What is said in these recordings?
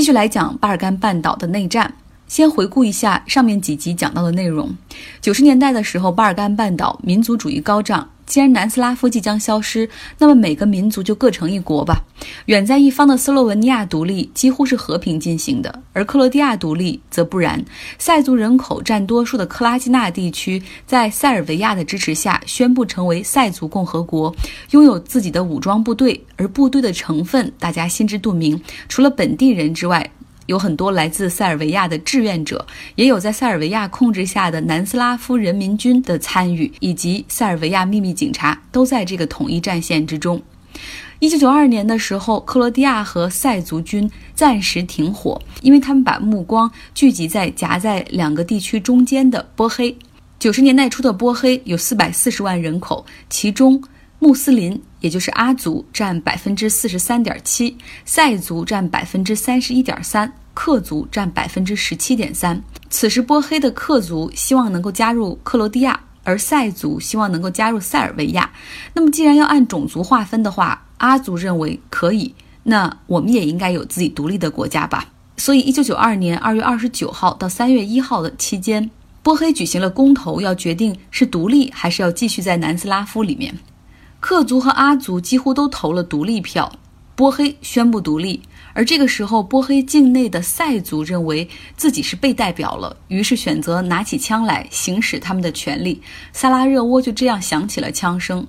继续来讲巴尔干半岛的内战。先回顾一下上面几集讲到的内容。九十年代的时候，巴尔干半岛民族主义高涨。既然南斯拉夫即将消失，那么每个民族就各成一国吧。远在一方的斯洛文尼亚独立几乎是和平进行的，而克罗地亚独立则不然。塞族人口占多数的克拉基纳地区，在塞尔维亚的支持下宣布成为塞族共和国，拥有自己的武装部队，而部队的成分大家心知肚明，除了本地人之外。有很多来自塞尔维亚的志愿者，也有在塞尔维亚控制下的南斯拉夫人民军的参与，以及塞尔维亚秘密警察都在这个统一战线之中。一九九二年的时候，克罗地亚和塞族军暂时停火，因为他们把目光聚集在夹在两个地区中间的波黑。九十年代初的波黑有四百四十万人口，其中穆斯林。也就是阿族占百分之四十三点七，塞族占百分之三十一点三，克族占百分之十七点三。此时波黑的克族希望能够加入克罗地亚，而塞族希望能够加入塞尔维亚。那么既然要按种族划分的话，阿族认为可以，那我们也应该有自己独立的国家吧。所以，一九九二年二月二十九号到三月一号的期间，波黑举行了公投，要决定是独立还是要继续在南斯拉夫里面。克族和阿族几乎都投了独立票，波黑宣布独立。而这个时候，波黑境内的塞族认为自己是被代表了，于是选择拿起枪来行使他们的权利。萨拉热窝就这样响起了枪声。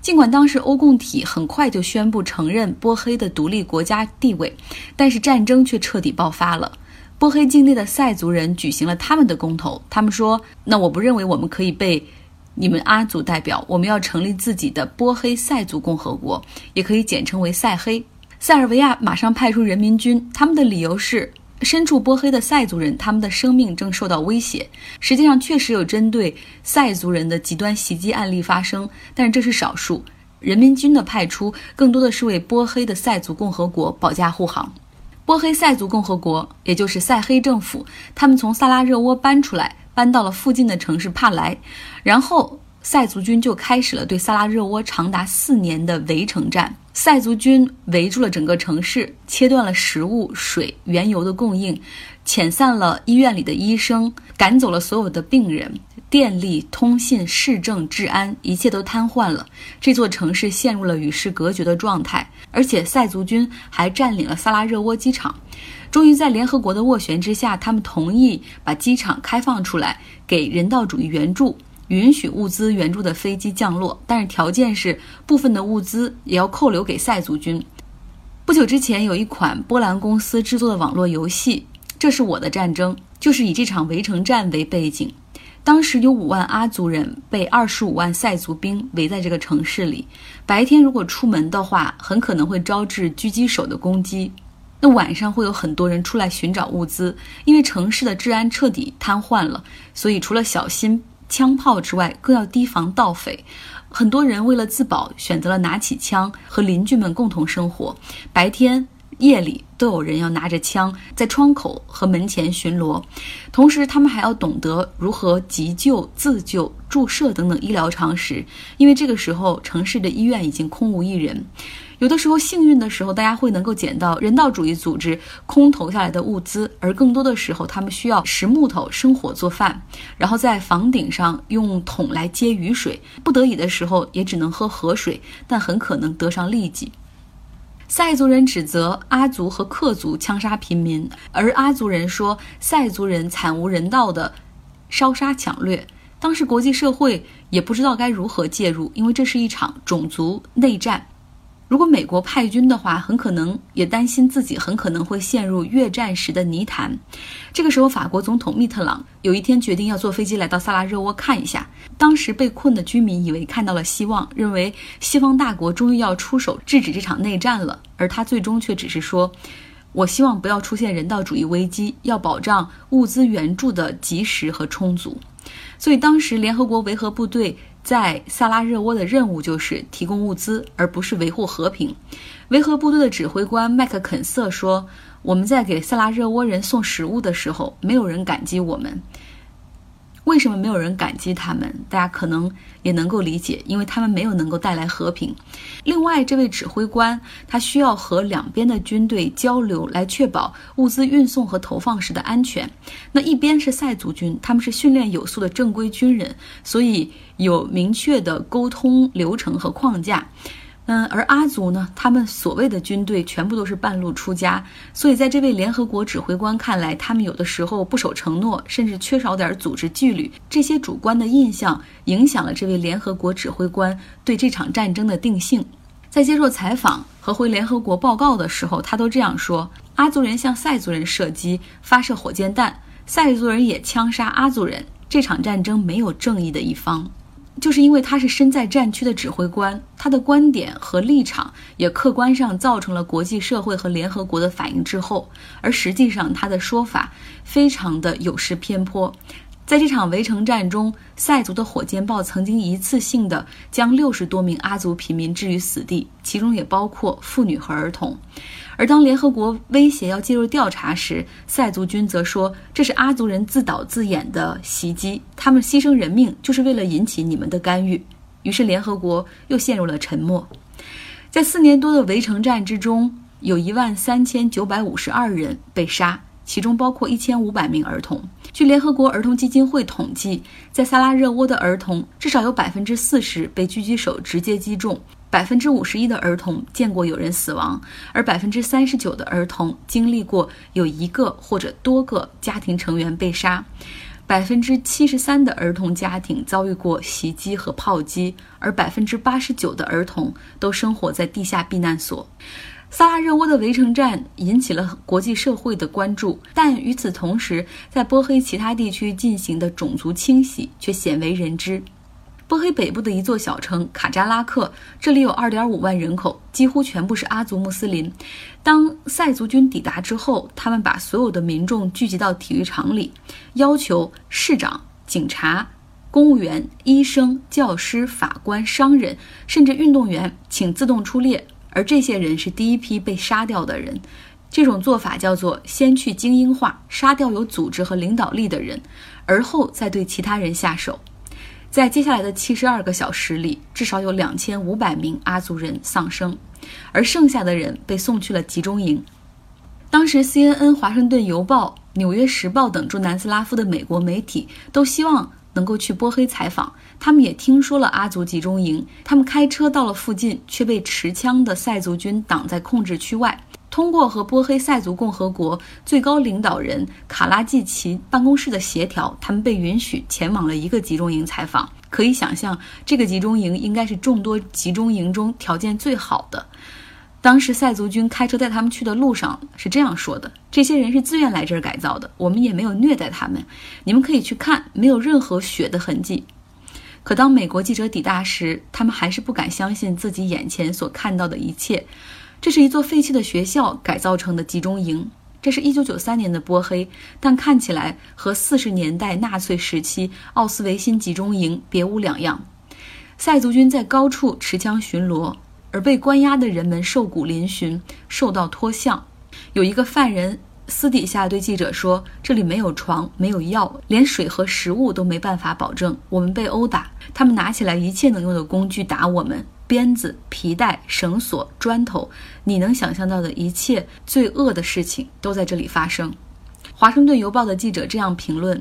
尽管当时欧共体很快就宣布承认波黑的独立国家地位，但是战争却彻底爆发了。波黑境内的塞族人举行了他们的公投，他们说：“那我不认为我们可以被。”你们阿族代表，我们要成立自己的波黑塞族共和国，也可以简称为塞黑。塞尔维亚马上派出人民军，他们的理由是身处波黑的塞族人，他们的生命正受到威胁。实际上，确实有针对塞族人的极端袭击案例发生，但是这是少数。人民军的派出更多的是为波黑的塞族共和国保驾护航。波黑塞族共和国，也就是塞黑政府，他们从萨拉热窝搬出来。搬到了附近的城市帕莱，然后塞族军就开始了对萨拉热窝长达四年的围城战。塞族军围住了整个城市，切断了食物、水、原油的供应，遣散了医院里的医生，赶走了所有的病人，电力、通信、市政、治安，一切都瘫痪了。这座城市陷入了与世隔绝的状态，而且塞族军还占领了萨拉热窝机场。终于在联合国的斡旋之下，他们同意把机场开放出来，给人道主义援助，允许物资援助的飞机降落，但是条件是部分的物资也要扣留给塞族军。不久之前，有一款波兰公司制作的网络游戏《这是我的战争》，就是以这场围城战为背景。当时有五万阿族人被二十五万塞族兵围在这个城市里，白天如果出门的话，很可能会招致狙击手的攻击。那晚上会有很多人出来寻找物资，因为城市的治安彻底瘫痪了，所以除了小心枪炮之外，更要提防盗匪。很多人为了自保，选择了拿起枪和邻居们共同生活，白天。夜里都有人要拿着枪在窗口和门前巡逻，同时他们还要懂得如何急救、自救、注射等等医疗常识，因为这个时候城市的医院已经空无一人。有的时候幸运的时候，大家会能够捡到人道主义组织空投下来的物资，而更多的时候，他们需要拾木头、生火做饭，然后在房顶上用桶来接雨水，不得已的时候也只能喝河水，但很可能得上痢疾。塞族人指责阿族和克族枪杀平民，而阿族人说塞族人惨无人道的烧杀抢掠。当时国际社会也不知道该如何介入，因为这是一场种族内战。如果美国派军的话，很可能也担心自己很可能会陷入越战时的泥潭。这个时候，法国总统密特朗有一天决定要坐飞机来到萨拉热窝看一下。当时被困的居民以为看到了希望，认为西方大国终于要出手制止这场内战了。而他最终却只是说：“我希望不要出现人道主义危机，要保障物资援助的及时和充足。”所以当时联合国维和部队。在萨拉热窝的任务就是提供物资，而不是维护和平。维和部队的指挥官麦克肯瑟说：“我们在给萨拉热窝人送食物的时候，没有人感激我们。”为什么没有人感激他们？大家可能也能够理解，因为他们没有能够带来和平。另外，这位指挥官他需要和两边的军队交流，来确保物资运送和投放时的安全。那一边是塞族军，他们是训练有素的正规军人，所以有明确的沟通流程和框架。嗯，而阿族呢，他们所谓的军队全部都是半路出家，所以在这位联合国指挥官看来，他们有的时候不守承诺，甚至缺少点组织纪律。这些主观的印象影响了这位联合国指挥官对这场战争的定性。在接受采访和回联合国报告的时候，他都这样说：阿族人向塞族人射击、发射火箭弹，塞族人也枪杀阿族人。这场战争没有正义的一方。就是因为他是身在战区的指挥官，他的观点和立场也客观上造成了国际社会和联合国的反应滞后，而实际上他的说法非常的有失偏颇。在这场围城战中，塞族的火箭炮曾经一次性的将六十多名阿族平民置于死地，其中也包括妇女和儿童。而当联合国威胁要介入调查时，塞族军则说这是阿族人自导自演的袭击，他们牺牲人命就是为了引起你们的干预。于是联合国又陷入了沉默。在四年多的围城战之中，有一万三千九百五十二人被杀，其中包括一千五百名儿童。据联合国儿童基金会统计，在萨拉热窝的儿童至少有百分之四十被狙击手直接击中。百分之五十一的儿童见过有人死亡，而百分之三十九的儿童经历过有一个或者多个家庭成员被杀，百分之七十三的儿童家庭遭遇过袭击和炮击，而百分之八十九的儿童都生活在地下避难所。萨拉热窝的围城战引起了国际社会的关注，但与此同时，在波黑其他地区进行的种族清洗却鲜为人知。波黑北部的一座小城卡扎拉克，这里有2.5万人口，几乎全部是阿族穆斯林。当塞族军抵达之后，他们把所有的民众聚集到体育场里，要求市长、警察、公务员、医生、教师、法官、商人，甚至运动员，请自动出列。而这些人是第一批被杀掉的人。这种做法叫做先去精英化，杀掉有组织和领导力的人，而后再对其他人下手。在接下来的七十二个小时里，至少有两千五百名阿族人丧生，而剩下的人被送去了集中营。当时，CNN、华盛顿邮报、纽约时报等驻南斯拉夫的美国媒体都希望能够去波黑采访。他们也听说了阿族集中营，他们开车到了附近，却被持枪的塞族军挡在控制区外。通过和波黑塞族共和国最高领导人卡拉季奇办公室的协调，他们被允许前往了一个集中营采访。可以想象，这个集中营应该是众多集中营中条件最好的。当时塞族军开车带他们去的路上是这样说的：“这些人是自愿来这儿改造的，我们也没有虐待他们。你们可以去看，没有任何血的痕迹。”可当美国记者抵达时，他们还是不敢相信自己眼前所看到的一切。这是一座废弃的学校改造成的集中营。这是一九九三年的波黑，但看起来和四十年代纳粹时期奥斯维辛集中营别无两样。塞族军在高处持枪巡逻，而被关押的人们瘦骨嶙峋，受到脱相。有一个犯人私底下对记者说：“这里没有床，没有药，连水和食物都没办法保证。我们被殴打，他们拿起来一切能用的工具打我们。”鞭子、皮带、绳索、砖头，你能想象到的一切罪恶的事情都在这里发生。华盛顿邮报的记者这样评论：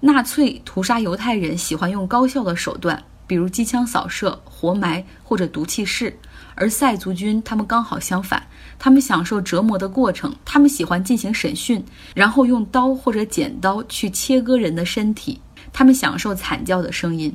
纳粹屠杀犹太人喜欢用高效的手段，比如机枪扫射、活埋或者毒气室；而塞族军他们刚好相反，他们享受折磨的过程，他们喜欢进行审讯，然后用刀或者剪刀去切割人的身体，他们享受惨叫的声音。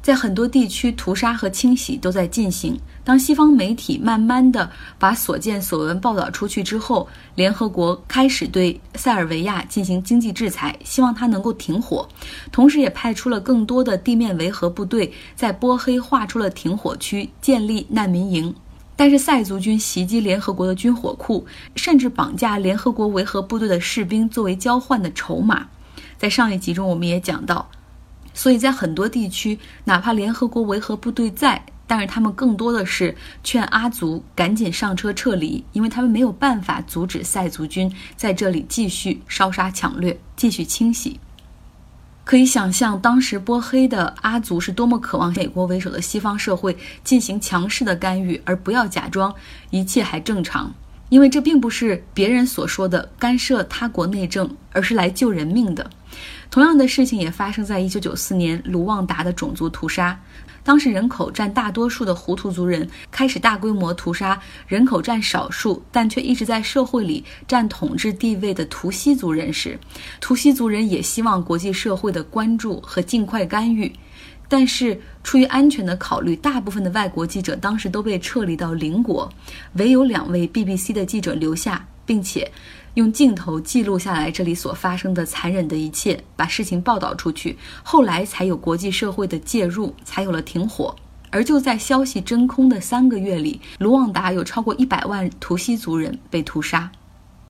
在很多地区，屠杀和清洗都在进行。当西方媒体慢慢的把所见所闻报道出去之后，联合国开始对塞尔维亚进行经济制裁，希望它能够停火，同时也派出了更多的地面维和部队，在波黑划出了停火区，建立难民营。但是塞族军袭击联合国的军火库，甚至绑架联合国维和部队的士兵作为交换的筹码。在上一集中，我们也讲到。所以在很多地区，哪怕联合国维和部队在，但是他们更多的是劝阿族赶紧上车撤离，因为他们没有办法阻止塞族军在这里继续烧杀抢掠、继续清洗。可以想象，当时波黑的阿族是多么渴望美国为首的西方社会进行强势的干预，而不要假装一切还正常。因为这并不是别人所说的干涉他国内政，而是来救人命的。同样的事情也发生在1994年卢旺达的种族屠杀。当时人口占大多数的胡图族人开始大规模屠杀人口占少数但却一直在社会里占统治地位的图西族人时，图西族人也希望国际社会的关注和尽快干预。但是出于安全的考虑，大部分的外国记者当时都被撤离到邻国，唯有两位 BBC 的记者留下，并且用镜头记录下来这里所发生的残忍的一切，把事情报道出去。后来才有国际社会的介入，才有了停火。而就在消息真空的三个月里，卢旺达有超过一百万图西族人被屠杀。